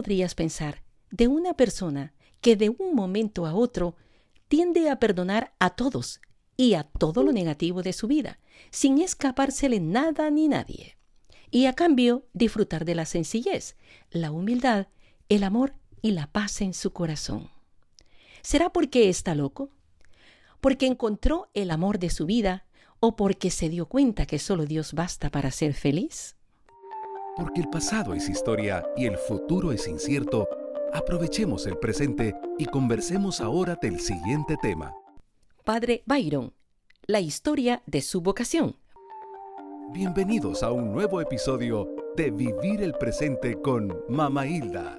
podrías pensar de una persona que de un momento a otro tiende a perdonar a todos y a todo lo negativo de su vida, sin escapársele nada ni nadie? Y a cambio disfrutar de la sencillez, la humildad, el amor y la paz en su corazón. ¿Será porque está loco? ¿Porque encontró el amor de su vida o porque se dio cuenta que solo Dios basta para ser feliz? Porque el pasado es historia y el futuro es incierto, aprovechemos el presente y conversemos ahora del siguiente tema. Padre Byron, la historia de su vocación. Bienvenidos a un nuevo episodio de Vivir el Presente con Mama Hilda.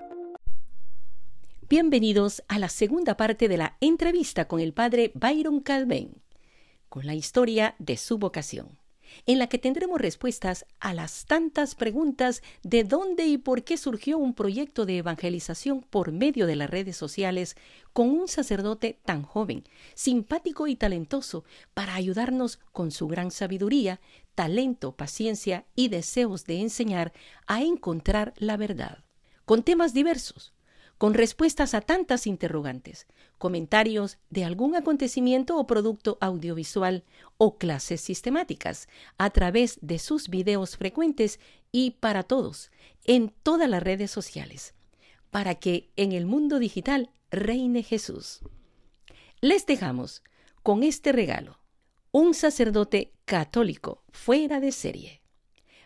Bienvenidos a la segunda parte de la entrevista con el padre Byron Calvin, con la historia de su vocación, en la que tendremos respuestas a las tantas preguntas de dónde y por qué surgió un proyecto de evangelización por medio de las redes sociales con un sacerdote tan joven, simpático y talentoso para ayudarnos con su gran sabiduría, talento, paciencia y deseos de enseñar a encontrar la verdad, con temas diversos con respuestas a tantas interrogantes, comentarios de algún acontecimiento o producto audiovisual o clases sistemáticas a través de sus videos frecuentes y para todos, en todas las redes sociales, para que en el mundo digital reine Jesús. Les dejamos con este regalo, un sacerdote católico fuera de serie,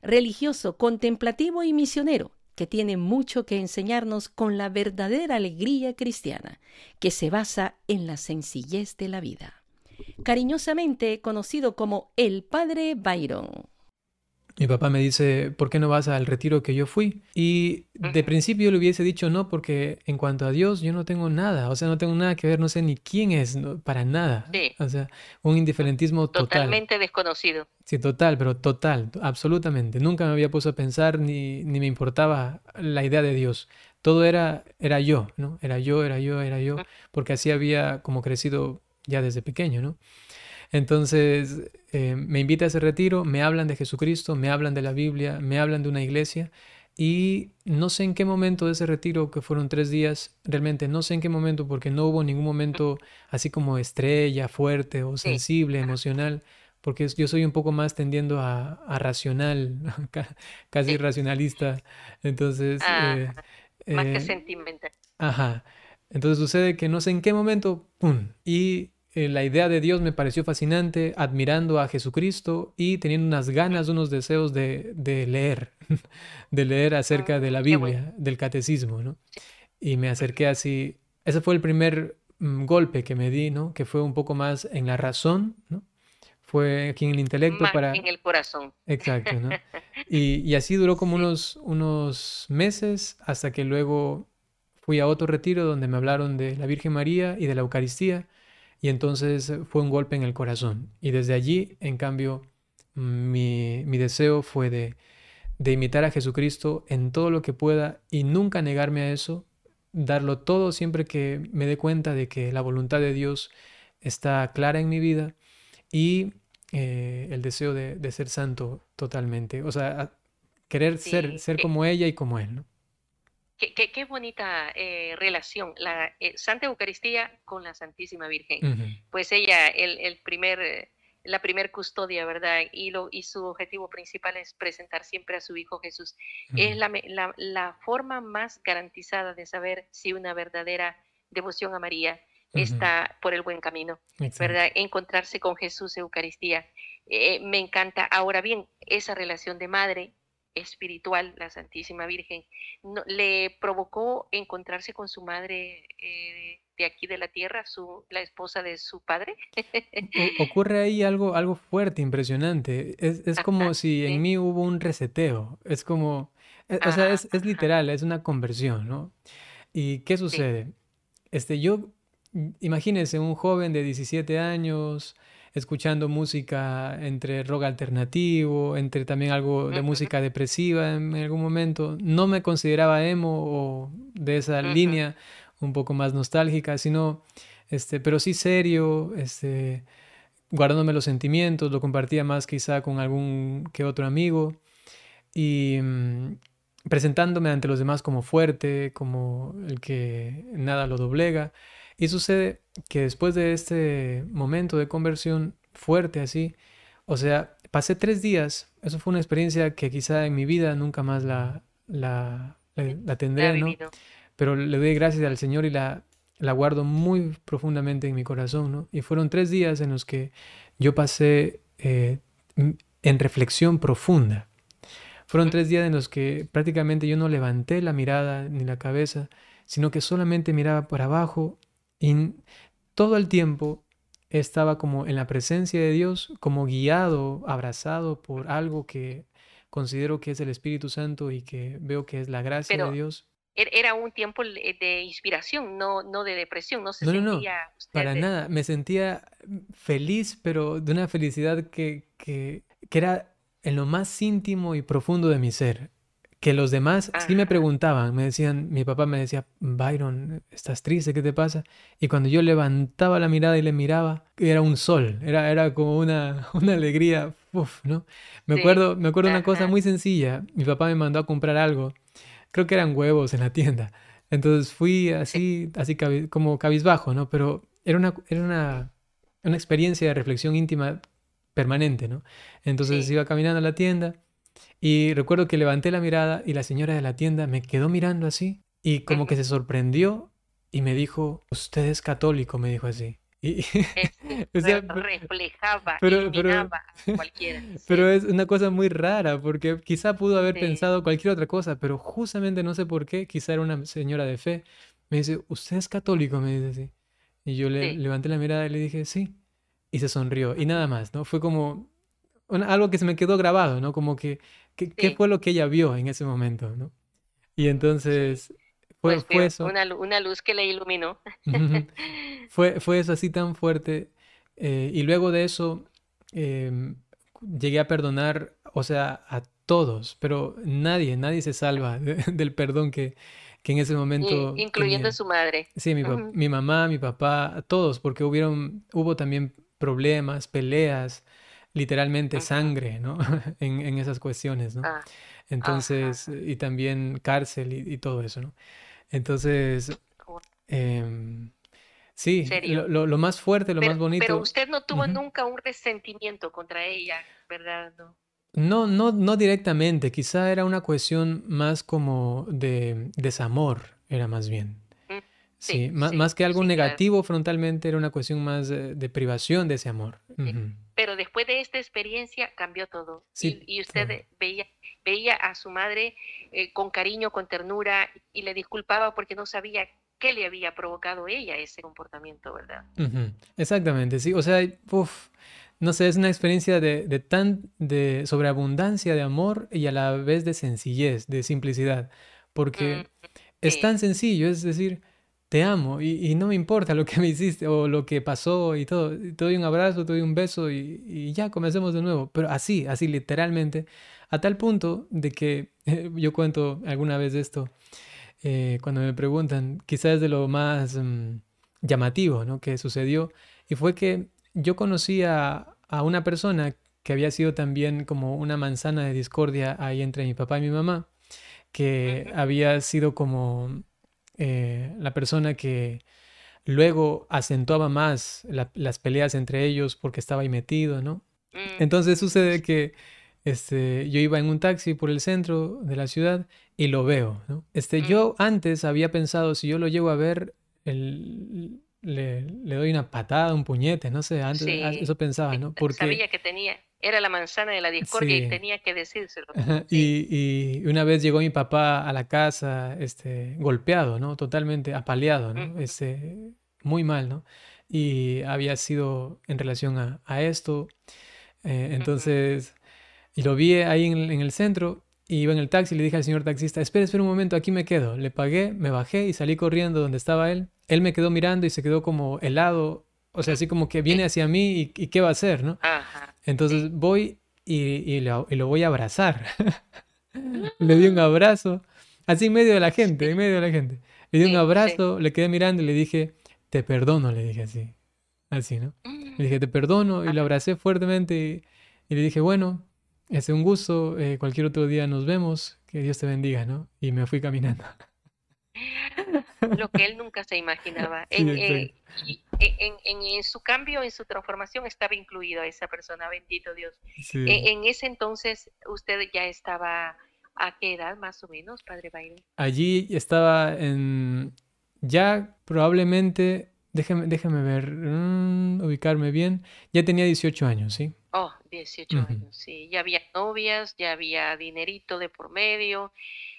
religioso, contemplativo y misionero, que tiene mucho que enseñarnos con la verdadera alegría cristiana, que se basa en la sencillez de la vida. Cariñosamente conocido como el Padre Byron. Mi papá me dice, ¿por qué no vas al retiro que yo fui? Y de principio le hubiese dicho no, porque en cuanto a Dios yo no tengo nada, o sea, no tengo nada que ver, no sé ni quién es, para nada. Sí. O sea, un indiferentismo total. Totalmente desconocido. Sí, total, pero total, absolutamente. Nunca me había puesto a pensar ni, ni me importaba la idea de Dios. Todo era, era yo, ¿no? Era yo, era yo, era yo, porque así había como crecido ya desde pequeño, ¿no? Entonces eh, me invita a ese retiro, me hablan de Jesucristo, me hablan de la Biblia, me hablan de una iglesia y no sé en qué momento de ese retiro, que fueron tres días, realmente no sé en qué momento, porque no hubo ningún momento así como estrella, fuerte o sensible, emocional, porque yo soy un poco más tendiendo a, racional, casi racionalista. Entonces... Ah, eh, más que eh, sentimental. Ajá. Entonces sucede que no sé en qué momento, ¡pum! Y eh, la idea de Dios me pareció fascinante, admirando a Jesucristo y teniendo unas ganas, unos deseos de, leer, de leer acerca de la Biblia, del catecismo, ¿no? Y me acerqué así, ese fue el primer mm, golpe que me di, ¿no? Que fue un poco más en la razón, ¿no? Fue aquí en el intelecto para... En el corazón. Exacto, ¿no? Y, y así duró como unos, unos meses hasta que luego fui a otro retiro donde me hablaron de la Virgen María y de la Eucaristía y entonces fue un golpe en el corazón. Y desde allí, en cambio, mi, deseo fue de, de imitar a Jesucristo en todo lo que pueda y nunca negarme a eso, darlo todo siempre que me dé cuenta de que la voluntad de Dios está clara en mi vida y eh, el deseo de, ser santo totalmente. O sea, querer ser, ser como ella y como Él, ¿no? Qué, bonita eh, relación, la eh, Santa Eucaristía con la Santísima Virgen. Pues ella, el, primer, eh, la primer custodia, ¿verdad? Y, lo, y su objetivo principal es presentar siempre a su Hijo Jesús. Es la, la, forma más garantizada de saber si una verdadera devoción a María está por el buen camino, ¿verdad? Encontrarse con Jesús, Eucaristía. me encanta. Ahora bien, esa relación de madre espiritual, la Santísima Virgen, le provocó encontrarse con su madre eh, de aquí de la tierra, su, la esposa de su padre. ocurre ahí algo, algo fuerte, impresionante. Es, como si en mí hubo un reseteo. Es como, e, o sea, es, literal, es una conversión, ¿no? ¿Y qué sucede? Este, yo, imagínense, un joven de 17 años, escuchando música entre rock alternativo, entre también algo de música depresiva en algún momento. No me consideraba emo o de esa línea un poco más nostálgica, sino, este, pero sí serio, este, guardándome los sentimientos, lo compartía más quizá con algún que otro amigo. Y mm, presentándome ante los demás como fuerte, como el que nada lo doblega. Y sucede que después de este momento de conversión fuerte así, o sea, pasé tres días, eso fue una experiencia que quizá en mi vida nunca más la, la, la, tendré, ¿no? Pero le doy gracias al Señor y la, la guardo muy profundamente en mi corazón, ¿no? Y fueron tres días en los que yo pasé eh, en reflexión profunda. Fueron tres días en los que prácticamente yo no levanté la mirada ni la cabeza, sino que solamente miraba por abajo y todo el tiempo estaba como en la presencia de Dios, como guiado, abrazado por algo que considero que es el Espíritu Santo y que veo que es la gracia de Dios. Er, era un tiempo de inspiración, no, no de depresión, no se sentía para nada, me sentía feliz, pero de una felicidad que, que, que era en lo más íntimo y profundo de mi ser que los demás sí me preguntaban, me decían, mi papá me decía, Byron, ¿estás triste? ¿Qué te pasa? Y cuando yo levantaba la mirada y le miraba, era un sol, era, era como una, una alegría, uf, ¿no? Me acuerdo, me acuerdo una cosa muy sencilla, mi papá me mandó a comprar algo, creo que eran huevos en la tienda, entonces fui así, así como cabizbajo, ¿no? Pero era una, era una, una experiencia de reflexión íntima permanente, ¿no? Entonces iba caminando a la tienda y recuerdo que levanté la mirada y la señora de la tienda me quedó mirando así y como que se sorprendió y me dijo, usted es católico, me dijo así. Y, reflejaba, pero, pero, cualquiera. Pero es una cosa muy rara, porque quizá pudo haber pensado cualquier otra cosa, pero justamente no sé por qué, quizá era una señora de fe. Me dice, ¿usted es católico? Me dice así. Y yo le levanté la mirada y le dije, sí. Y se sonrió. Y nada más, ¿no? Fue como algo que se me quedó grabado, ¿no? Como que ¿Qué, fue lo que ella vio en ese momento? ¿no? Y entonces fue, pues fue eso. Una, una, luz que le iluminó. fue, fue eso así tan fuerte. Eh, y luego de eso em, llegué a perdonar, o sea, a todos, pero nadie, nadie se salva del perdón que, que en ese momento... incluyendo a su madre. Sí, mi, mi, mamá, mi papá, todos, porque hubieron, hubo también problemas, peleas, literalmente sangre, ¿no? en, en, esas cuestiones, ¿no? Ah, Entonces, y también cárcel y, todo eso, ¿no? Entonces, eh, sí, lo, lo, más fuerte, lo más bonito. Pero usted no tuvo nunca un resentimiento contra ella, ¿verdad? No. No, no, no directamente, quizá era una cuestión más como de desamor, era más bien. Mm, sí, más, más, que algo negativo frontalmente, era una cuestión más de, privación de ese amor pero después de esta experiencia cambió todo. y, usted veía, veía a su madre eh, con cariño, con ternura, y le disculpaba porque no sabía qué le había provocado ella ese comportamiento, ¿verdad? Exactamente, sí. O sea, no sé, es una experiencia de, tan de sobreabundancia de amor y a la vez de sencillez, de simplicidad, porque mm, es tan sencillo, es decir, te amo y, no me importa lo que me hiciste o lo que pasó y todo. Te doy un abrazo, te doy un beso y, ya comencemos de nuevo. Pero así, así literalmente, a tal punto de que yo cuento alguna vez esto, eh, cuando me preguntan, quizás de lo más mm, llamativo ¿no? que sucedió, y fue que yo conocí a, una persona que había sido también como una manzana de discordia ahí entre mi papá y mi mamá, que había sido como eh, la persona que luego acentuaba más las peleas entre ellos porque estaba ahí metido, ¿no? Mm. Entonces sucede que este, yo iba en un taxi por el centro de la ciudad y lo veo, ¿no? Este, mm. Yo antes había pensado, si yo lo llego a ver, el, le, doy una patada, un puñete, no sé, antes eso pensaba, ¿no? Porque sabía que tenía, era la manzana de la discordia y tenía que decírselo. Y, y, una vez llegó mi papá a la casa, este, golpeado, ¿no? Totalmente apaleado, ¿no? Este, muy mal, ¿no? Y había sido en relación a, a esto. Eh, entonces, y lo vi ahí en, en el centro y iba en el taxi y le dije al señor taxista, espera, espera un momento, aquí me quedo. Le pagué, me bajé y salí corriendo donde estaba él. Él me quedó mirando y se quedó como helado, o sea, así como que viene hacia mí y, qué va a hacer, ¿no? Entonces voy y, y, lo, voy a abrazar. le di un abrazo, así en medio de la gente, en medio de la gente. Le di un abrazo, le quedé mirando y le dije, te perdono, le dije así. Así, ¿no? Le dije, te perdono y lo abracé fuertemente y, y le dije, bueno, es un gusto. Eh, cualquier otro día nos vemos. que Dios te bendiga, ¿no? Y me fui caminando. Lo que él nunca se imaginaba. Eh, en, en, su cambio, en su transformación, estaba incluido esa persona, bendito Dios. E, en, ese entonces, ¿usted ya estaba a qué edad más o menos, Padre Byron? Allí estaba en, ya probablemente, déjeme, déjame ver, mm, ubicarme bien, ya tenía 18 años, ¿sí? Oh, 18 años, sí. Ya había novias, ya había dinerito de por medio,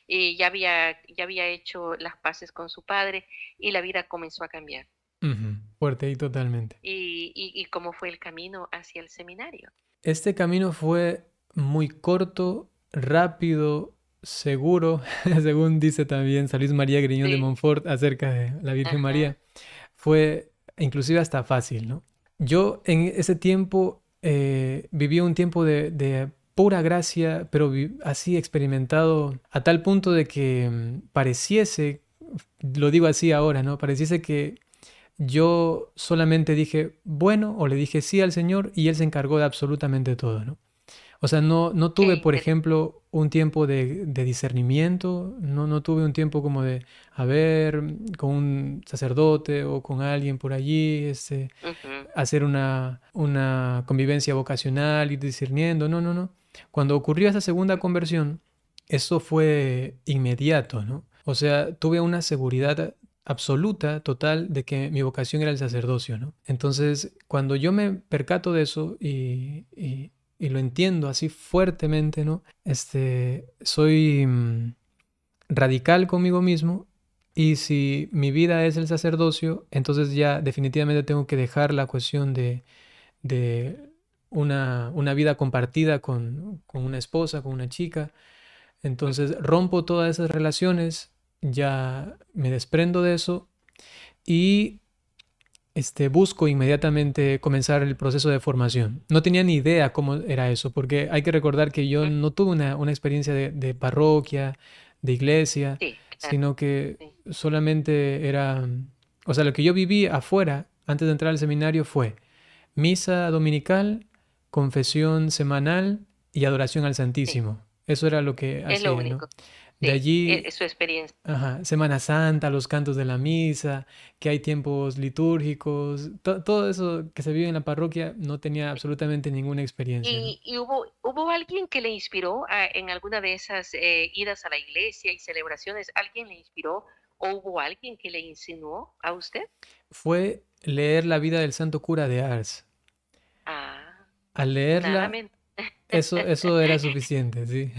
y ya había, ya había hecho las paces con su padre y la vida comenzó a cambiar. Fuerte y totalmente. ¿Y, y, cómo fue el camino hacia el seminario? Este camino fue muy corto, rápido, seguro, según dice también San Luis María Griñón de Montfort acerca de la Virgen María. Fue inclusive hasta fácil, ¿no? Yo en ese tiempo eh, viví un tiempo de, pura gracia, pero así experimentado a tal punto de que mm, pareciese, lo digo así ahora, ¿no? Pareciese que yo solamente dije bueno o le dije sí al Señor y Él se encargó de absolutamente todo, ¿no? O sea, no, no tuve, por ejemplo, un tiempo de, discernimiento, no, no tuve un tiempo como de, a ver, con un sacerdote o con alguien por allí, este, hacer una, una convivencia vocacional y discerniendo, no, no, no. Cuando ocurrió esa segunda conversión, eso fue inmediato, ¿no? O sea, tuve una seguridad absoluta, total, de que mi vocación era el sacerdocio, ¿no? Entonces, cuando yo me percato de eso y, y, lo entiendo así fuertemente, ¿no? Este, soy mm, radical conmigo mismo y si mi vida es el sacerdocio, entonces ya definitivamente tengo que dejar la cuestión de, de una, una, vida compartida con, con una esposa, con una chica. Entonces rompo todas esas relaciones ya me desprendo de eso y este, busco inmediatamente comenzar el proceso de formación. No tenía ni idea cómo era eso, porque hay que recordar que yo no tuve una, experiencia de, parroquia, de iglesia, sino que solamente era, o sea, lo que yo viví afuera antes de entrar al seminario fue misa dominical, confesión semanal y adoración al Santísimo. Eso era lo que hacía. ¿no? de allí, es su experiencia. Ajá, Semana Santa, los cantos de la misa, que hay tiempos litúrgicos, todo eso que se vive en la parroquia no tenía absolutamente ninguna experiencia. ¿Y, hubo, hubo alguien que le inspiró en alguna de esas eh, idas a la iglesia y celebraciones? ¿Alguien le inspiró o hubo alguien que le insinuó a usted? Fue leer la vida del santo cura de Ars. Ah. Al leerla, eso, eso era suficiente, sí.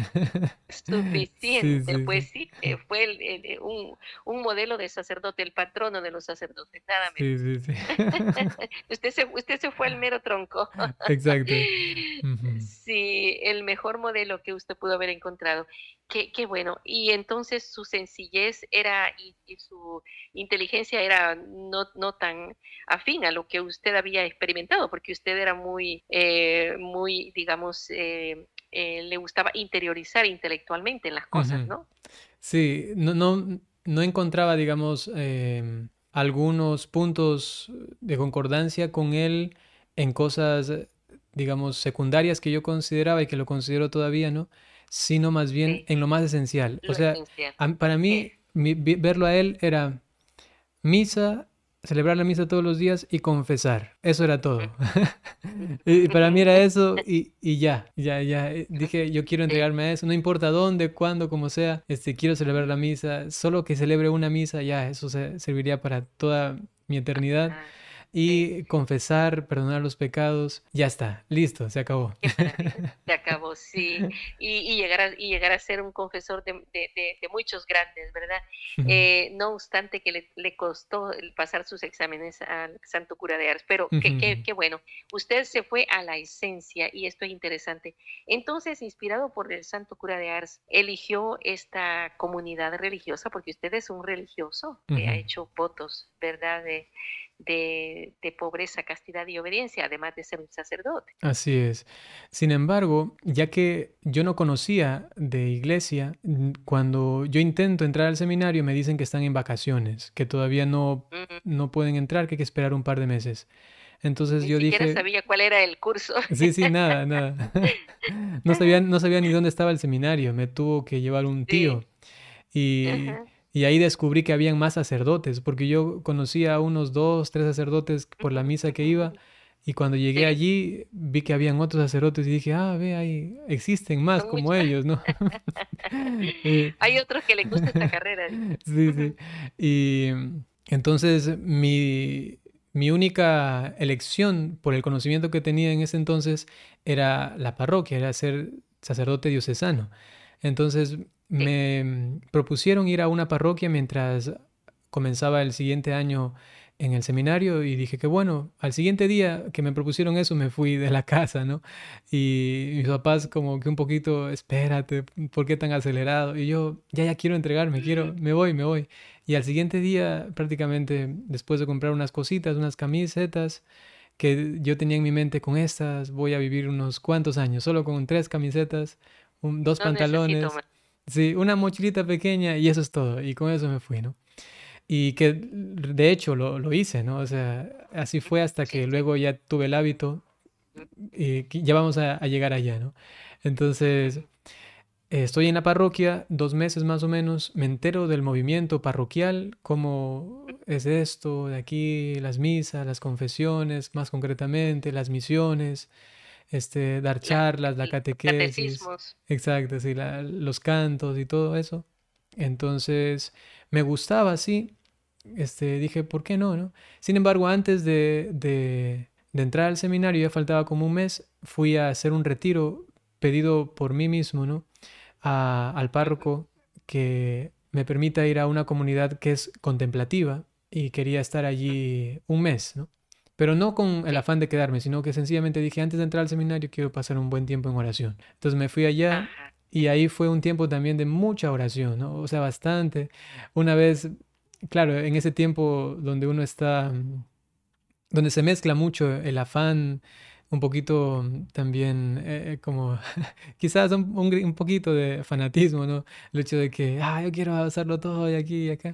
Suficiente, pues sí, eh, fue eh, un, un, modelo de sacerdote, el patrono de los sacerdotes, nada menos. Sí, sí, sí. usted, se, usted se fue al mero tronco. Exacto. Sí, el mejor modelo que usted pudo haber encontrado. Qué, qué, bueno. Y entonces su sencillez era y, su inteligencia era no, no, tan afín a lo que usted había experimentado, porque usted era muy, eh, muy, digamos, eh, eh, le gustaba interiorizar intelectualmente en las cosas, ¿no? Sí, no, no, no encontraba, digamos, em, algunos puntos de concordancia con él en cosas, digamos, secundarias que yo consideraba y que lo considero todavía, ¿no? sino más bien en lo más esencial. o sea, para mí, verlo a él era misa, celebrar la misa todos los días y confesar. Eso era todo. y para mí era eso y, ya, ya, ya. Eh, dije, yo quiero entregarme a eso, no importa dónde, cuándo, como sea, este, quiero celebrar la misa. Solo que celebre una misa, ya, eso serviría para toda mi eternidad y confesar, perdonar los pecados, ya está, listo, se acabó. Se acabó, sí. Y, llegar, a, y llegar a ser un confesor de, muchos grandes, ¿verdad? Eh, no obstante que le, costó pasar sus exámenes al Santo Cura de Ars, pero qué, bueno. Usted se fue a la esencia y esto es interesante. Entonces, inspirado por el Santo Cura de Ars, eligió esta comunidad religiosa porque usted es un religioso que ha hecho votos, ¿verdad? De, de, pobreza, castidad y obediencia, además de ser un sacerdote. Así es. Sin embargo, ya que yo no conocía de iglesia, cuando yo intento entrar al seminario me dicen que están en vacaciones, que todavía no, no pueden entrar, que hay que esperar un par de meses. Entonces yo dije... Ni sabía cuál era el curso. Sí, sí, nada, nada. No sabía, no sabía ni dónde estaba el seminario, me tuvo que llevar un tío. Y, y ahí descubrí que habían más sacerdotes, porque yo conocía a unos dos, tres sacerdotes por la misa que iba, y cuando llegué allí vi que habían otros sacerdotes y dije, ah, ve, ahí existen más como ellos, ¿no? Eh, Hay otros que les gusta esta carrera. sí, sí. Y entonces mi, mi única elección por el conocimiento que tenía en ese entonces era la parroquia, era ser sacerdote diocesano. Entonces me propusieron ir a una parroquia mientras comenzaba el siguiente año en el seminario y dije que bueno, al siguiente día que me propusieron eso me fui de la casa, ¿no? Y mis papás como que un poquito, espérate, ¿por qué tan acelerado? Y yo, ya, ya quiero entregarme, quiero, me voy, me voy. Y al siguiente día, prácticamente después de comprar unas cositas, unas camisetas, que yo tenía en mi mente con estas, voy a vivir unos cuantos años, solo con tres camisetas, dos pantalones, sí, una mochilita pequeña y eso es todo. Y con eso me fui, ¿no? Y que de hecho lo, lo, hice, ¿no? O sea, así fue hasta que luego ya tuve el hábito y ya vamos a, llegar allá, ¿no? Entonces, estoy en la parroquia dos meses más o menos, me entero del movimiento parroquial, cómo es esto, de aquí, las misas, las confesiones, más concretamente, las misiones, este, dar charlas, la catequesis. Exacto, sí, los cantos y todo eso. Entonces, me gustaba, sí, este, dije, ¿por qué no? no? Sin embargo, antes de, de, entrar al seminario, ya faltaba como un mes, fui a hacer un retiro pedido por mí mismo, ¿no? al párroco que me permita ir a una comunidad que es contemplativa y quería estar allí un mes, ¿no? Pero no con el afán de quedarme, sino que sencillamente dije, antes de entrar al seminario quiero pasar un buen tiempo en oración. Entonces me fui allá y ahí fue un tiempo también de mucha oración, ¿no? O sea, bastante. Una vez claro, en ese tiempo donde uno está, donde se mezcla mucho el afán, un poquito también eh, como quizás un, un, poquito de fanatismo, ¿no? El hecho de que, ah, yo quiero hacerlo todo y aquí y acá,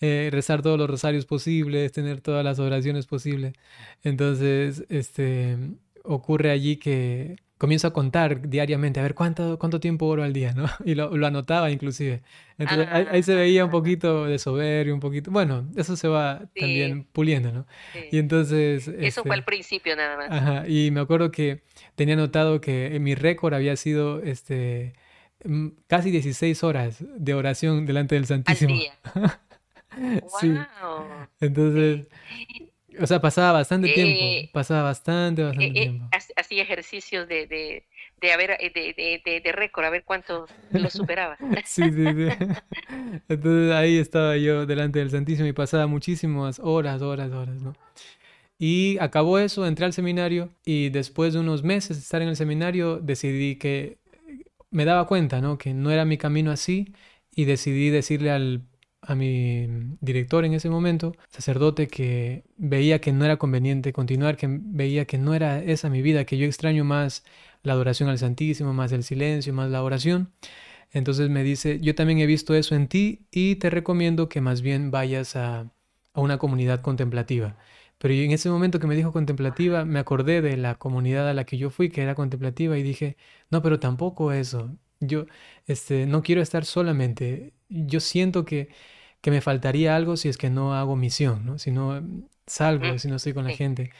eh, rezar todos los rosarios posibles, tener todas las oraciones posibles. Entonces, este, ocurre allí que comienzo a contar diariamente, a ver cuánto, cuánto tiempo oro al día, ¿no? Y lo, lo anotaba inclusive. Entonces ahí, se veía un ah. poquito de soberbio, un poquito, bueno, eso se va también puliendo, ¿no? Y entonces... Eso fue al este principio nada más. Ajá, y me acuerdo que tenía notado que mi récord había sido, este, mm, casi 16 horas de oración delante del Santísimo. Al día. sí. Entonces... O sea, pasaba bastante tiempo, eh, pasaba bastante, eh, bastante eh, tiempo. Hacía ejercicios de, de, de, haber, de, de, de, récord, a ver cuánto lo superaba. sí, sí, sí. Entonces ahí estaba yo delante del Santísimo y pasaba muchísimas horas, horas, horas, ¿no? Y acabó eso, entré al seminario y después de unos meses de estar en el seminario decidí que me daba cuenta, ¿no? Que no era mi camino así y decidí decirle al a mi director en ese momento, sacerdote, que veía que no era conveniente continuar, que veía que no era esa mi vida, que yo extraño más la adoración al Santísimo, más el silencio, más la oración. Entonces me dice, yo también he visto eso en ti y te recomiendo que más bien vayas a, a una comunidad contemplativa. Pero en ese momento que me dijo contemplativa, me acordé de la comunidad a la que yo fui, que era contemplativa, y dije, no, pero tampoco eso. Yo este, no quiero estar solamente. Yo siento que que me faltaría algo si es que no hago misión, ¿no? Si no salgo, si no estoy con la gente.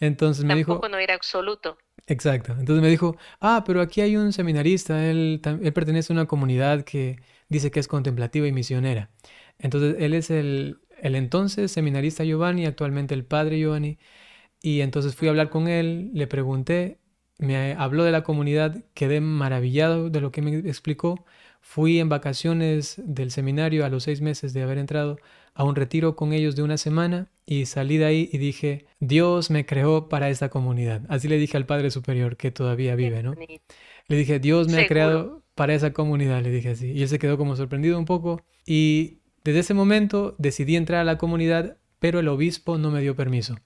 Entonces me Tampoco dijo... no era absoluto. Exacto. Entonces me dijo, ah, pero aquí hay un seminarista, él, él pertenece a una comunidad que dice que es contemplativa y misionera. Entonces él es el, el entonces seminarista Giovanni, actualmente el padre Giovanni. Y entonces fui a hablar con él, le pregunté, me habló de la comunidad, quedé maravillado de lo que me explicó Fui en vacaciones del seminario a los seis meses de haber entrado a un retiro con ellos de una semana y salí de ahí y dije, Dios me creó para esta comunidad. Así le dije al Padre Superior que todavía vive, ¿no? Le dije, Dios me ha creado para esa comunidad, le dije así. Y él se quedó como sorprendido un poco y desde ese momento decidí entrar a la comunidad, pero el obispo no me dio permiso.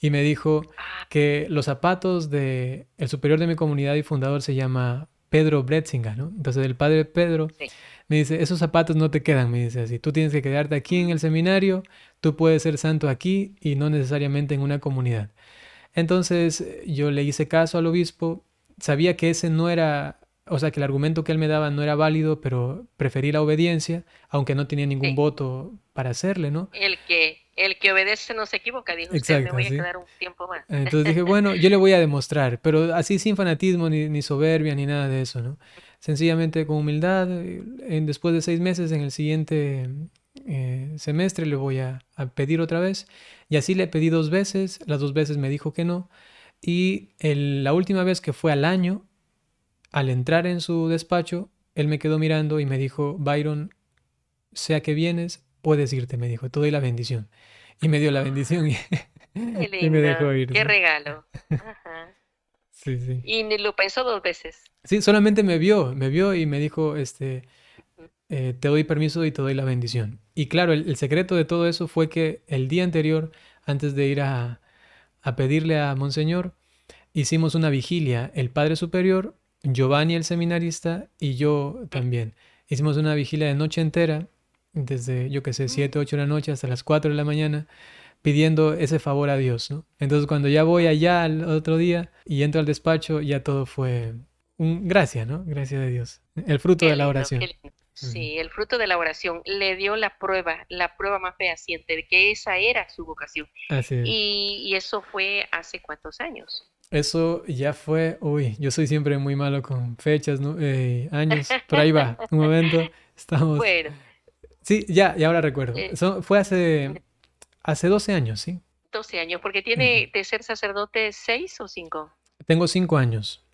Y me dijo ah. que los zapatos de el superior de mi comunidad y fundador se llama Pedro Bretzinga, ¿no? Entonces el padre Pedro me dice, esos zapatos no te quedan, me dice así, tú tienes que quedarte aquí en el seminario, tú puedes ser santo aquí y no necesariamente en una comunidad. Entonces yo le hice caso al obispo, sabía que ese no era, o sea, que el argumento que él me daba no era válido, pero preferí la obediencia, aunque no tenía ningún voto para hacerle, ¿no? El que, el que obedece no se equivoca, dijo usted, me voy a quedar un tiempo más. Entonces dije, bueno, yo le voy a demostrar, pero así sin fanatismo, ni, ni soberbia, ni nada de eso, ¿no? Sencillamente con humildad, en, después de seis meses, en el siguiente eh, semestre le voy a, pedir otra vez. Y así le pedí dos veces, las dos veces me dijo que no. Y la última vez que fue al año, al entrar en su despacho, él me quedó mirando y me dijo, Byron, sea que vienes, puedes irte, me dijo, te doy la bendición. Y me dio la bendición y, me dejó ir. Qué regalo. Sí, sí. Y lo pensó dos veces. Sí, solamente me vio, me vio y me dijo, este, eh, te doy permiso y te doy la bendición. Y claro, el, secreto de todo eso fue que el día anterior, antes de ir a, pedirle a Monseñor, hicimos una vigilia, el Padre Superior, Giovanni el seminarista y yo también. Hicimos una vigilia de noche entera, desde, yo qué sé, 7, 8 de la noche hasta las 4 de la mañana, pidiendo ese favor a Dios, ¿no? Entonces cuando ya voy allá al otro día y entro al despacho, ya todo fue un gracia, ¿no? Gracias de Dios. El fruto de la oración. Sí, el fruto de la oración le dio la prueba, la prueba más fehaciente de que esa era su vocación. Y, eso fue hace cuántos años. Eso ya fue, uy, yo soy siempre muy malo con fechas, ¿no? Eh, años, por ahí va, un momento, estamos... Bueno. Sí, ya, ya ahora recuerdo. Eh, fue hace, hace 12 años, ¿sí? 12 años, porque tiene de ser sacerdote 6 o 5. Tengo 5 años.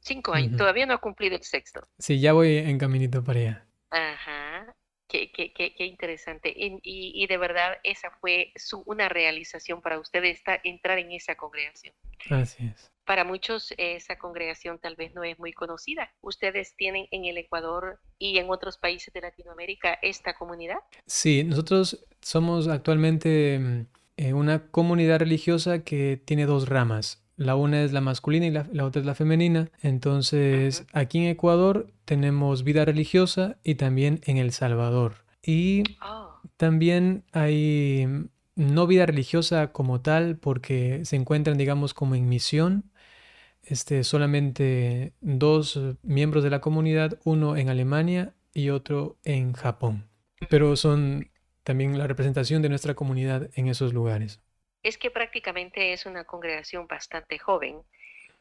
Cinco años, todavía no ha cumplido el sexto. Sí, ya voy en caminito para allá. Ajá, qué, qué, qué, qué interesante. Y, y, de verdad esa fue su, una realización para ustedes, entrar en esa congregación. Así es. Para muchos esa congregación tal vez no es muy conocida. ¿Ustedes tienen en el Ecuador y en otros países de Latinoamérica esta comunidad? Sí, nosotros somos actualmente mm, eh, una comunidad religiosa que tiene dos ramas. La una es la masculina y la, otra es la femenina. Entonces, aquí en Ecuador tenemos vida religiosa y también en El Salvador. Y oh. también hay mm, no vida religiosa como tal porque se encuentran, digamos, como en misión. Este, solamente dos miembros de la comunidad, uno en Alemania y otro en Japón. Pero son también la representación de nuestra comunidad en esos lugares es que prácticamente es una congregación bastante joven.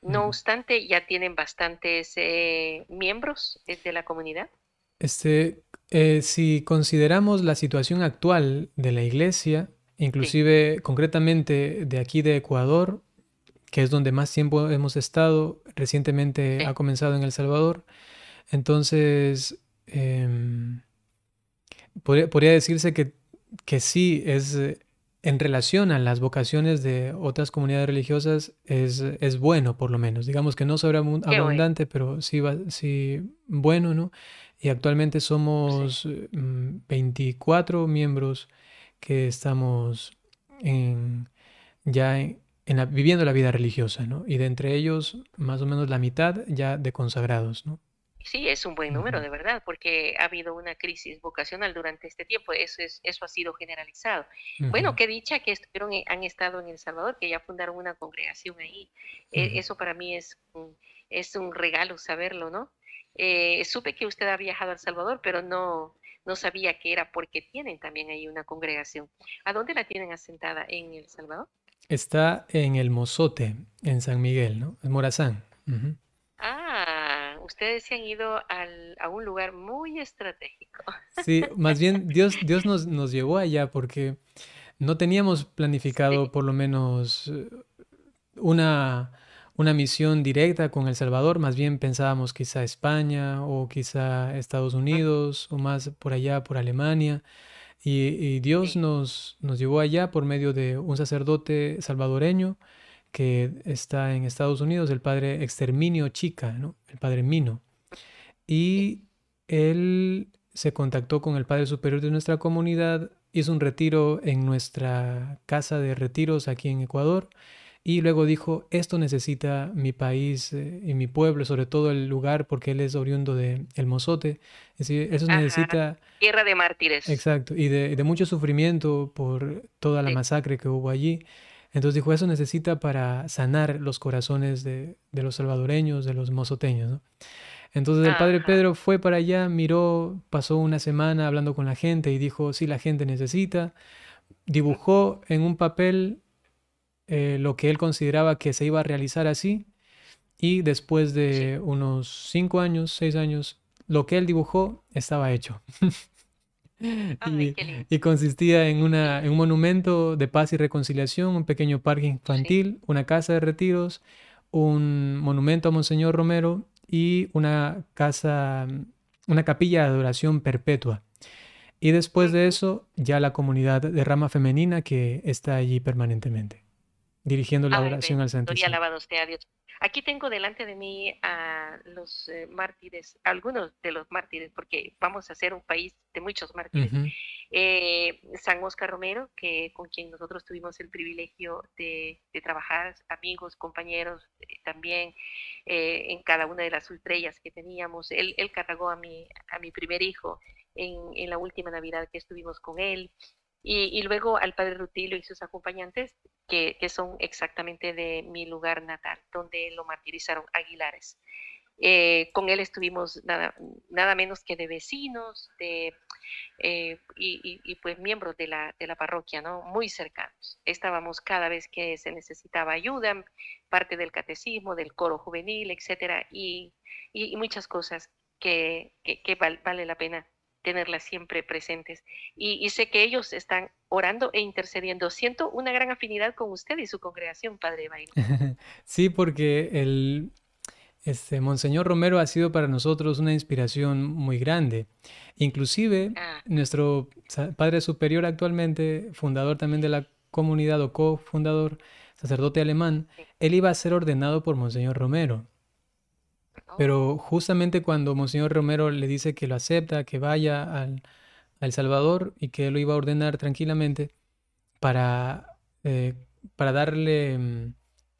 No obstante, ya tienen bastantes eh, miembros de la comunidad. Este, eh, si consideramos la situación actual de la iglesia, inclusive concretamente de aquí de Ecuador, que es donde más tiempo hemos estado, recientemente ha comenzado en El Salvador, entonces em, podría, decirse que, que sí es en relación a las vocaciones de otras comunidades religiosas es, es bueno, por lo menos. Digamos que no sobreabundante, pero sí, sí bueno, ¿no? Y actualmente somos 24 mm, miembros que estamos en, ya en, viviendo la vida religiosa, ¿no? Y de entre ellos, más o menos la mitad ya de consagrados, ¿no? Sí, es un buen número, de verdad, porque ha habido una crisis vocacional durante este tiempo, eso, es, eso ha sido generalizado. Bueno, qué dicha que estuvieron, han estado en El Salvador, que ya fundaron una congregación ahí. E, eso para mí es un, es un regalo saberlo, ¿no? Eh, supe que usted ha viajado a El Salvador, pero no, no sabía que era porque tienen también ahí una congregación. ¿A dónde la tienen asentada en El Salvador? Está en el Mozote, en San Miguel, ¿no? En Morazán. Ah, ustedes se han ido a un lugar muy estratégico. Sí, más bien Dios, Dios nos, nos llevó allá porque no teníamos planificado por lo menos eh, una, una misión directa con El Salvador, más bien pensábamos quizá España o quizá Estados Unidos o más por allá, por Alemania. Y, Dios nos, nos llevó allá por medio de un sacerdote salvadoreño que está en Estados Unidos, el padre Exterminio Chica, ¿no? el padre Mino. Y él se contactó con el padre superior de nuestra comunidad, hizo un retiro en nuestra casa de retiros aquí en Ecuador y luego dijo, esto necesita mi país eh, y mi pueblo, sobre todo el lugar, porque él es oriundo de El Mozote. Es decir, eso necesita... Tierra de mártires. Exacto, y de, mucho sufrimiento por toda la masacre que hubo allí. Entonces dijo, eso necesita para sanar los corazones de, los salvadoreños, de los mozoteños. Entonces el padre Pedro fue para allá, miró, pasó una semana hablando con la gente y dijo, sí, la gente necesita. Dibujó en un papel eh, lo que él consideraba que se iba a realizar así y después de unos cinco años, seis años, lo que él dibujó estaba hecho. y, consistía en, una, en un monumento de paz y reconciliación, un pequeño parque infantil, una casa de retiros, un monumento a Monseñor Romero y una casa, una capilla de adoración perpetua. Y después de eso, ya la comunidad de rama femenina que está allí permanentemente, dirigiendo la adoración al Santísimo. alabado sea Dios. Aquí tengo delante de mí a los eh, mártires, algunos de los mártires, porque vamos a ser un país de muchos mártires. Eh, San Oscar Romero, que con quien nosotros tuvimos el privilegio de, trabajar, amigos, compañeros, eh, también en cada una de las ultrellas que teníamos. Él, él cargó a mi, a mi primer hijo en, en la última Navidad que estuvimos con él. Y, luego al padre Rutilio y sus acompañantes, que, son exactamente de mi lugar natal, donde lo martirizaron Aguilares. Eh, con él estuvimos nada, nada, menos que de vecinos de, eh, y, pues miembros de la, de la parroquia, ¿no? Muy cercanos. Estábamos cada vez que se necesitaba ayuda, parte del catecismo, del coro juvenil, etcétera, y, muchas cosas que, que, vale la pena tenerlas siempre presentes. Y, sé que ellos están orando e intercediendo. Siento una gran afinidad con usted y su congregación, Padre Bayro. sí, porque el este, Monseñor Romero ha sido para nosotros una inspiración muy grande. Inclusive, ah. nuestro Padre Superior actualmente, fundador también de la comunidad o cofundador, sacerdote alemán, él iba a ser ordenado por Monseñor Romero. Pero justamente cuando Monseñor Romero le dice que lo acepta, que vaya al, El Salvador y que él lo iba a ordenar tranquilamente para, eh, para darle, mm,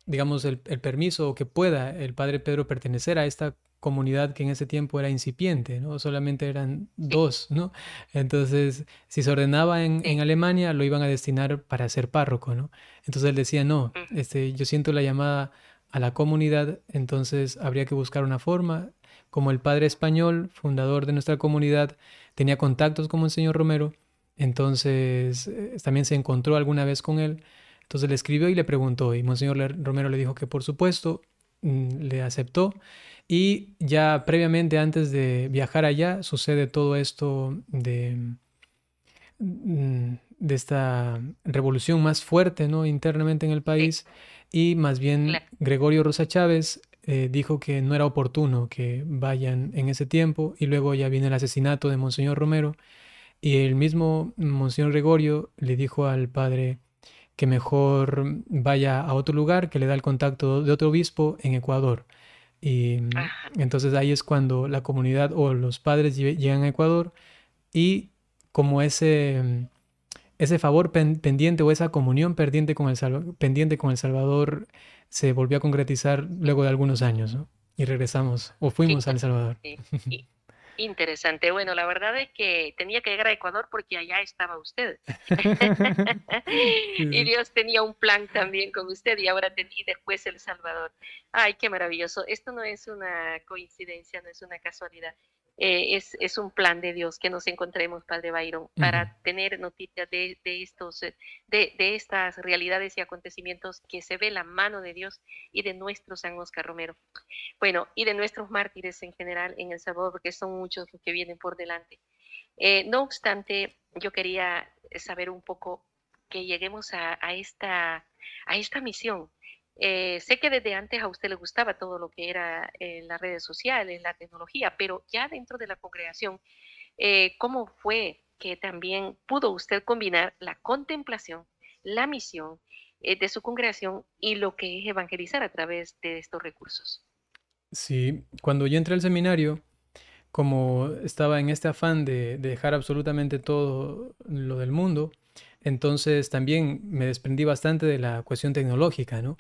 digamos, el, permiso o que pueda el padre Pedro pertenecer a esta comunidad que en ese tiempo era incipiente, ¿no? Solamente eran dos, ¿no? Entonces, si se ordenaba en, en, Alemania, lo iban a destinar para ser párroco, ¿no? Entonces él decía, no, este, yo siento la llamada a la comunidad, entonces habría que buscar una forma. Como el padre español, fundador de nuestra comunidad, tenía contactos con el señor Romero, entonces eh, también se encontró alguna vez con él. Entonces le escribió y le preguntó, y Monseñor Romero le dijo que por supuesto mm, le aceptó. Y ya previamente, antes de viajar allá, sucede todo esto de, mm, de esta revolución más fuerte ¿no? internamente en el país y más bien Gregorio Rosa Chávez eh, dijo que no era oportuno que vayan en ese tiempo y luego ya viene el asesinato de Monseñor Romero y el mismo Monseñor Gregorio le dijo al padre que mejor vaya a otro lugar, que le da el contacto de otro obispo en Ecuador. Y entonces ahí es cuando la comunidad o los padres llegan a Ecuador y como ese ese favor pendiente o esa comunión pendiente con, el pendiente con el Salvador se volvió a concretizar luego de algunos años, ¿no? Y regresamos, o fuimos a El Salvador. Interesante. Bueno, la verdad es que tenía que llegar a Ecuador porque allá estaba usted. y Dios tenía un plan también con usted y ahora tenía después El Salvador. Ay, qué maravilloso. Esto no es una coincidencia, no es una casualidad. Eh, es, es, un plan de Dios que nos encontremos, Padre Byron, para tener noticias de, de estos, eh, de, de, estas realidades y acontecimientos que se ve la mano de Dios y de nuestro San Oscar Romero. Bueno, y de nuestros mártires en general en El Salvador, porque son muchos los que vienen por delante. Eh, no obstante, yo quería saber un poco que lleguemos a, a esta, a esta misión eh, sé que desde antes a usted le gustaba todo lo que era eh, las redes sociales, la tecnología, pero ya dentro de la congregación, eh, ¿cómo fue que también pudo usted combinar la contemplación, la misión de su congregación y lo que es evangelizar a través de estos recursos? Sí, cuando yo entré al seminario, como estaba en este afán de dejar absolutamente todo lo del mundo, entonces también me desprendí bastante de la cuestión tecnológica, ¿no?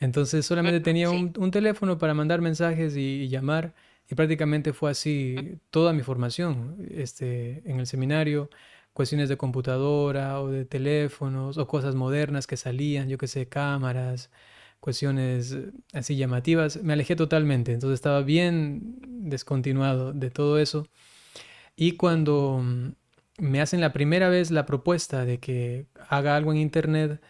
Entonces solamente tenía un, teléfono para mandar mensajes y, llamar y prácticamente fue así toda mi formación este, en el seminario. cuestiones de computadora o de teléfonos o cosas modernas que salían, yo qué sé, cámaras, cuestiones eh, así llamativas, me alejé totalmente, entonces estaba bien descontinuado de todo eso. Y cuando mm, me hacen la primera vez la propuesta de que haga algo en internet,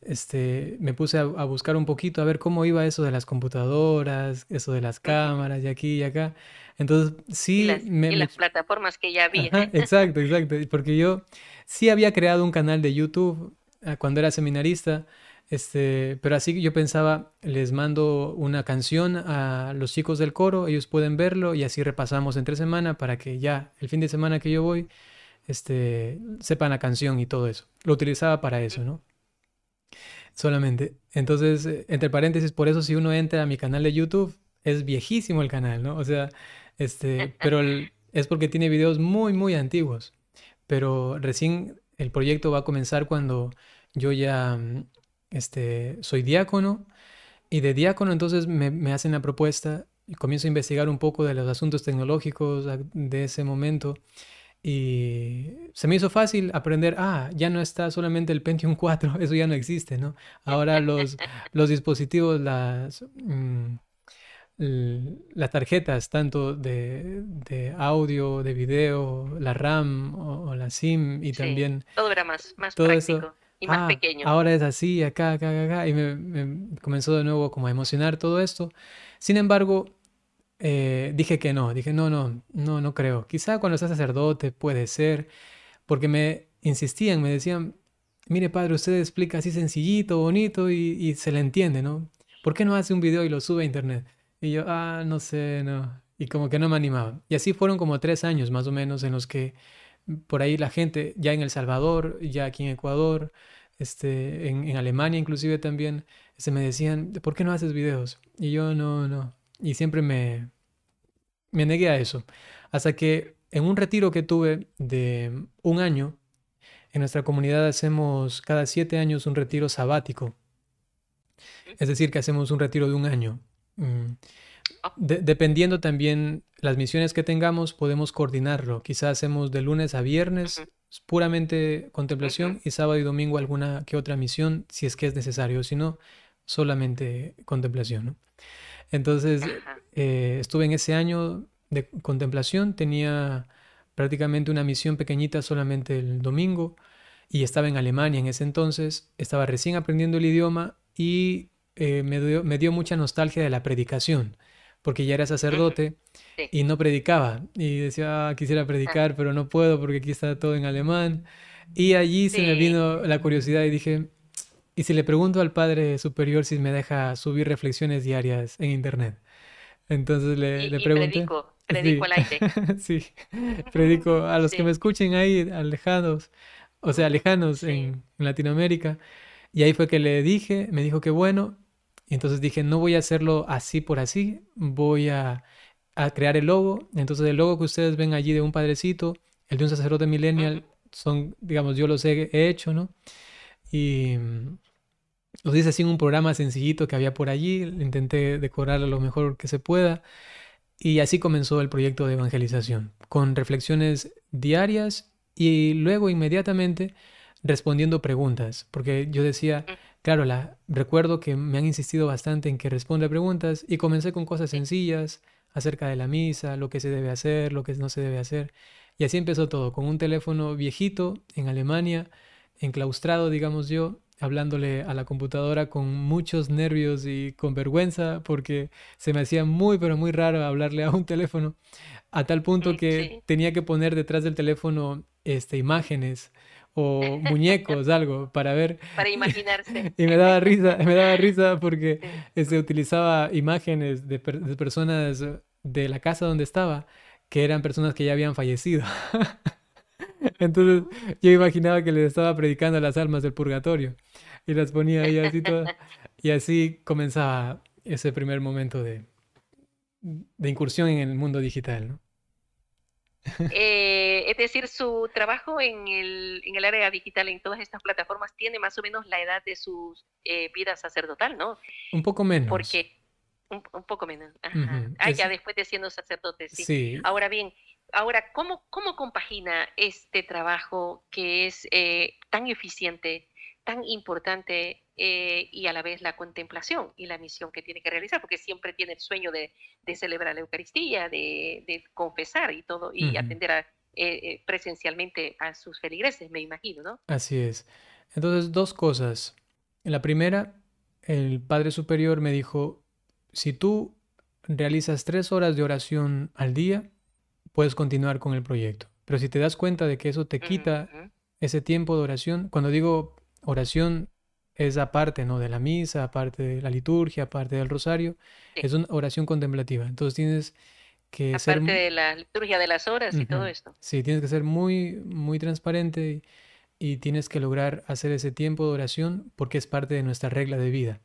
este, me puse a, buscar un poquito a ver cómo iba eso de las computadoras, eso de las cámaras y aquí y acá. Entonces, sí. Y las, las plataformas que ya había. exacto, exacto. Porque yo sí había creado un canal de YouTube ah, cuando era seminarista. Este, pero así yo pensaba, les mando una canción a los chicos del coro, ellos pueden verlo y así repasamos entre semana para que ya el fin de semana que yo voy, este, sepan la canción y todo eso. Lo utilizaba para eso, ¿no? Solamente. Entonces, eh, entre paréntesis, por eso si uno entra a mi canal de YouTube, es viejísimo el canal, ¿no? O sea, este, pero es porque tiene videos muy, muy antiguos. Pero recién el proyecto va a comenzar cuando yo ya mm, este, soy diácono y de diácono entonces me, me hacen la propuesta y comienzo a investigar un poco de los asuntos tecnológicos de ese momento y se me hizo fácil aprender, ah, ya no está solamente el Pentium 4, eso ya no existe, ¿no? Ahora los, los dispositivos, las, mm, las tarjetas, tanto de, de, audio, de video, la RAM o, la SIM y también... Todo era más, más práctico. y más ah, pequeño. Ahora es así, acá, acá, acá, y me, me comenzó de nuevo como a emocionar todo esto. Sin embargo, eh, dije que no, dije no, no, no, no creo. Quizá cuando seas sacerdote puede ser, porque me insistían, me decían, mire padre, usted explica así sencillito, bonito y, se le entiende, ¿no? ¿Por qué no hace un video y lo sube a internet? Y yo, ah, no sé, no. Y como que no me animaba. Y así fueron como tres años más o menos en los que por ahí la gente, ya en El Salvador, ya aquí en Ecuador, este, en, en Alemania inclusive también, se me decían, ¿por qué no haces videos? Y yo, no, no, y siempre me, me negué a eso. Hasta que en un retiro que tuve de un año, en nuestra comunidad hacemos cada siete años un retiro sabático. Es decir, que hacemos un retiro de un año. Mm, ah. dependiendo también las misiones que tengamos, podemos coordinarlo. Quizás hacemos de lunes a viernes puramente contemplación y sábado y domingo alguna que otra misión, si es que es necesario. Si no, solamente contemplación. ¿no? Entonces, eh, estuve en ese año de contemplación, tenía prácticamente una misión pequeñita solamente el domingo y estaba en Alemania en ese entonces, estaba recién aprendiendo el idioma y eh, me, dio, mucha nostalgia de la predicación, porque ya era sacerdote y no predicaba. Y decía, ah, quisiera predicar, pero no puedo porque aquí está todo en alemán. Y allí se me vino la curiosidad y dije, y si le pregunto al Padre Superior si me deja subir reflexiones diarias en Internet. Entonces le, le pregunté. predico, predico al aire. sí, predico a los que me escuchen ahí, alejados, o sea, lejanos en, Latinoamérica. Y ahí fue que le dije, me dijo que bueno. Y entonces dije, no voy a hacerlo así por así, voy a, a crear el logo. Entonces el logo que ustedes ven allí de un padrecito, el de un sacerdote millennial, son, digamos, yo los he hecho, ¿no? Y lo hice así en un programa sencillito que había por allí, intenté decorarlo lo mejor que se pueda y así comenzó el proyecto de evangelización, con reflexiones diarias y luego inmediatamente respondiendo preguntas, porque yo decía, claro, la, recuerdo que me han insistido bastante en que responda preguntas y comencé con cosas sencillas acerca de la misa, lo que se debe hacer, lo que no se debe hacer. Y así empezó todo, con un teléfono viejito en Alemania, enclaustrado, digamos yo, hablándole a la computadora con muchos nervios y con vergüenza porque se me hacía muy pero muy raro hablarle a un teléfono a tal punto que tenía que poner detrás del teléfono este imágenes o muñecos algo para ver. Para imaginarse. Y me daba risa me daba risa porque se este, utilizaba imágenes de, de personas de la casa donde estaba que eran personas que ya habían fallecido Entonces yo imaginaba que les estaba predicando a las almas del purgatorio y las ponía ahí así todas. Y así comenzaba ese primer momento de, de incursión en el mundo digital, ¿no? Eh, es decir, su trabajo en el, en el, área digital, en todas estas plataformas, tiene más o menos la edad de su eh, vida sacerdotal, ¿no? Un poco menos. Porque, un, poco menos. Ah, ya después de siendo sacerdote, sí. Ahora bien, ahora, ¿cómo, ¿cómo compagina este trabajo que es eh, tan eficiente, tan importante eh, y a la vez la contemplación y la misión que tiene que realizar? Porque siempre tiene el sueño de, celebrar la Eucaristía, de, confesar y todo, y atender a, eh, presencialmente a sus feligreses, me imagino, ¿no? Así es. Entonces, dos cosas. La primera, el Padre Superior me dijo, si tú realizas tres horas de oración al día, puedes continuar con el proyecto. Pero si te das cuenta de que eso te quita ese tiempo de oración, cuando digo oración es aparte, ¿no? De la misa, aparte de la liturgia, aparte del rosario, es una oración contemplativa. Entonces tienes que aparte de la liturgia de las horas y todo esto. Sí, tienes que ser muy, muy transparente y, y, tienes que lograr hacer ese tiempo de oración porque es parte de nuestra regla de vida.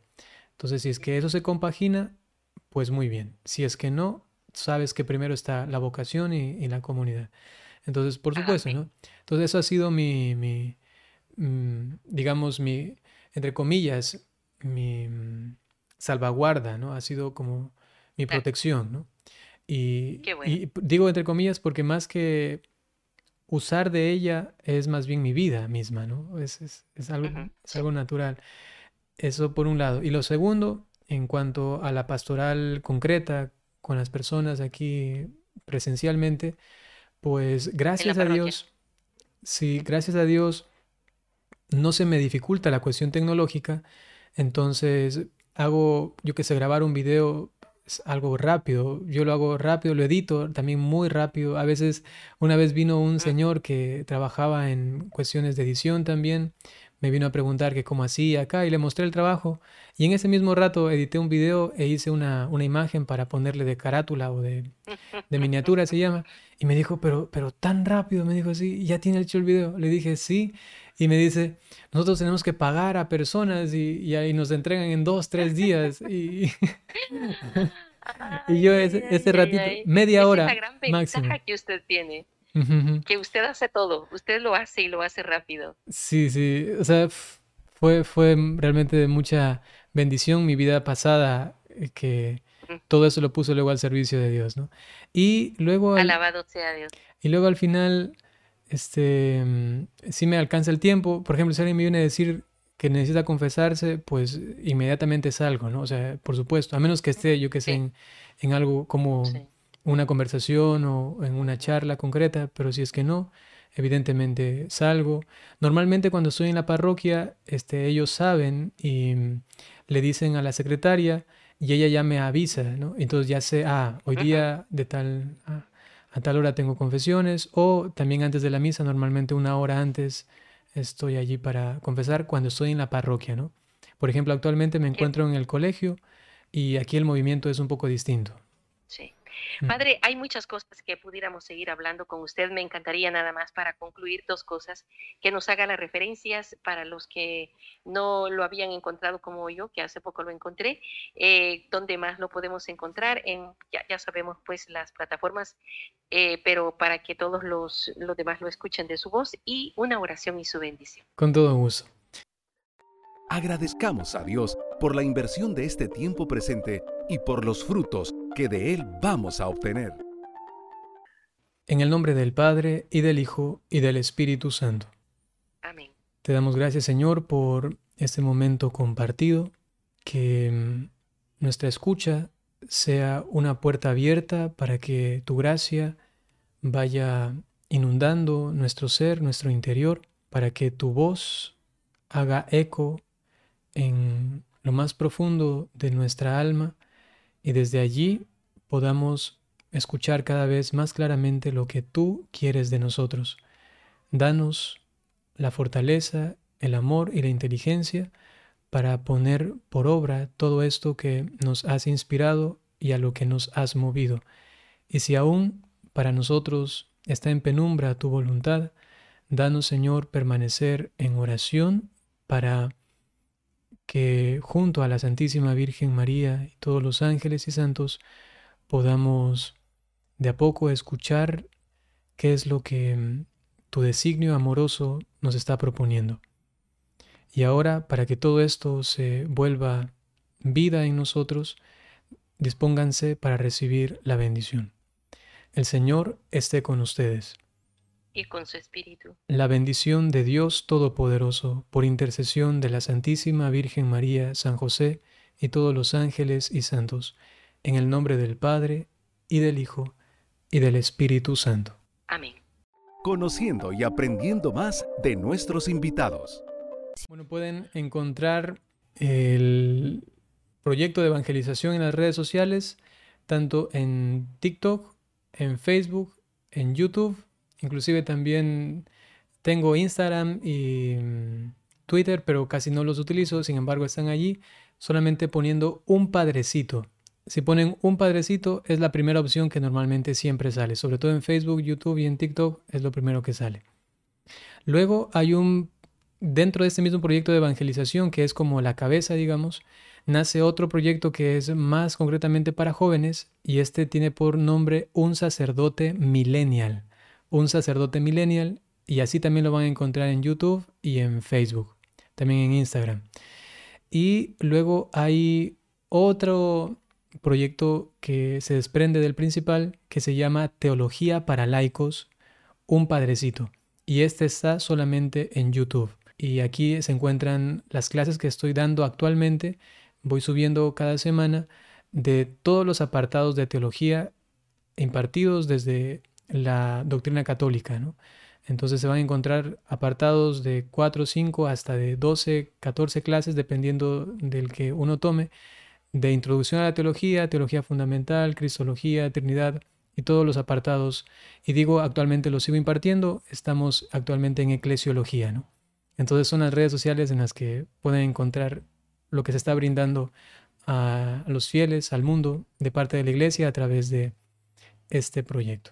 Entonces, si es que eso se compagina, pues muy bien. Si es que no, sabes que primero está la vocación y, la comunidad. Entonces, por supuesto, ¿no? Entonces, eso ha sido mi, mi mm, digamos, mi, entre comillas, mi mm, salvaguarda, ¿no? Ha sido como mi protección, ¿no? Y, y, digo entre comillas porque más que usar de ella es más bien mi vida misma, ¿no? Es, es, es algo, es algo natural. Eso por un lado. Y lo segundo, en cuanto a la pastoral concreta con las personas aquí presencialmente, pues gracias a Dios, sí, gracias a Dios no se me dificulta la cuestión tecnológica, entonces hago, yo que sé, grabar un video es algo rápido, yo lo hago rápido, lo edito también muy rápido, a veces una vez vino un señor que trabajaba en cuestiones de edición también, me vino a preguntar que cómo hacía acá y le mostré el trabajo. Y en ese mismo rato edité un video e hice una, una imagen para ponerle de carátula o de, de, miniatura, se llama. Y me dijo, pero, pero tan rápido, me dijo así, ¿ya tiene hecho el video? Le dije, sí. Y me dice, nosotros tenemos que pagar a personas y, y ahí nos entregan en dos, tres días. Y, y yo ese, ese ratito, media hora es gran máximo. que usted tiene que usted hace todo, usted lo hace y lo hace rápido. Sí, sí, o sea, fue, fue realmente de mucha bendición mi vida pasada eh, que todo eso lo puso luego al servicio de Dios, ¿no? Y luego... Alabado sea Dios. Y luego al final, este, mm, si me alcanza el tiempo, por ejemplo, si alguien me viene a decir que necesita confesarse, pues inmediatamente salgo, ¿no? O sea, por supuesto, a menos que esté, yo que sé, en, algo como una conversación o en una charla concreta, pero si es que no, evidentemente salgo. Normalmente cuando estoy en la parroquia, este, ellos saben y le dicen a la secretaria y ella ya me avisa, ¿no? Entonces ya sé, ah, hoy día de tal, ah, a tal hora tengo confesiones o también antes de la misa, normalmente una hora antes estoy allí para confesar cuando estoy en la parroquia, ¿no? Por ejemplo, actualmente me encuentro en el colegio y aquí el movimiento es un poco distinto. Sí. Padre, hay muchas cosas que pudiéramos seguir hablando con usted. Me encantaría nada más para concluir dos cosas, que nos haga las referencias para los que no lo habían encontrado como yo, que hace poco lo encontré, eh, donde más lo podemos encontrar, en, ya, sabemos pues las plataformas, eh, pero para que todos los, los demás lo escuchen de su voz y una oración y su bendición. Con todo gusto. Agradezcamos a Dios por la inversión de este tiempo presente y por los frutos que de Él vamos a obtener. En el nombre del Padre, y del Hijo, y del Espíritu Santo. Amén. Te damos gracias, Señor, por este momento compartido, que mm, nuestra escucha sea una puerta abierta para que tu gracia vaya inundando nuestro ser, nuestro interior, para que tu voz haga eco en lo más profundo de nuestra alma y desde allí podamos escuchar cada vez más claramente lo que tú quieres de nosotros. Danos la fortaleza, el amor y la inteligencia para poner por obra todo esto que nos has inspirado y a lo que nos has movido. Y si aún para nosotros está en penumbra tu voluntad, danos Señor permanecer en oración para que junto a la Santísima Virgen María y todos los ángeles y santos podamos de a poco escuchar qué es lo que mm, tu designio amoroso nos está proponiendo. Y ahora, para que todo esto se vuelva vida en nosotros, dispónganse para recibir la bendición. El Señor esté con ustedes. Y con su espíritu. La bendición de Dios Todopoderoso, por intercesión de la Santísima Virgen María, San José y todos los ángeles y santos, en el nombre del Padre, y del Hijo, y del Espíritu Santo. Amén. Conociendo y aprendiendo más de nuestros invitados. Bueno, pueden encontrar el proyecto de evangelización en las redes sociales, tanto en TikTok en Facebook, en YouTube, inclusive también tengo Instagram y mm, Twitter, pero casi no los utilizo, sin embargo están allí solamente poniendo un padrecito. Si ponen un padrecito es la primera opción que normalmente siempre sale, sobre todo en Facebook, YouTube y en TikTok es lo primero que sale. Luego hay un, dentro de este mismo proyecto de evangelización, que es como la cabeza, digamos, nace otro proyecto que es más concretamente para jóvenes y este tiene por nombre Un sacerdote millennial. Un sacerdote millennial y así también lo van a encontrar en YouTube y en Facebook, también en Instagram. Y luego hay otro proyecto que se desprende del principal que se llama Teología para laicos, un padrecito. Y este está solamente en YouTube. Y aquí se encuentran las clases que estoy dando actualmente voy subiendo cada semana de todos los apartados de teología impartidos desde la doctrina católica. Entonces se van a encontrar apartados de 4, 5 hasta de 12, 14 clases, dependiendo del que uno tome, de introducción a la teología, teología fundamental, cristología, trinidad y todos los apartados. Y digo, actualmente los sigo impartiendo, estamos actualmente en eclesiología, ¿no? Entonces son las redes sociales en las que pueden encontrar lo que se está brindando a los fieles, al mundo, de parte de la Iglesia a través de este proyecto.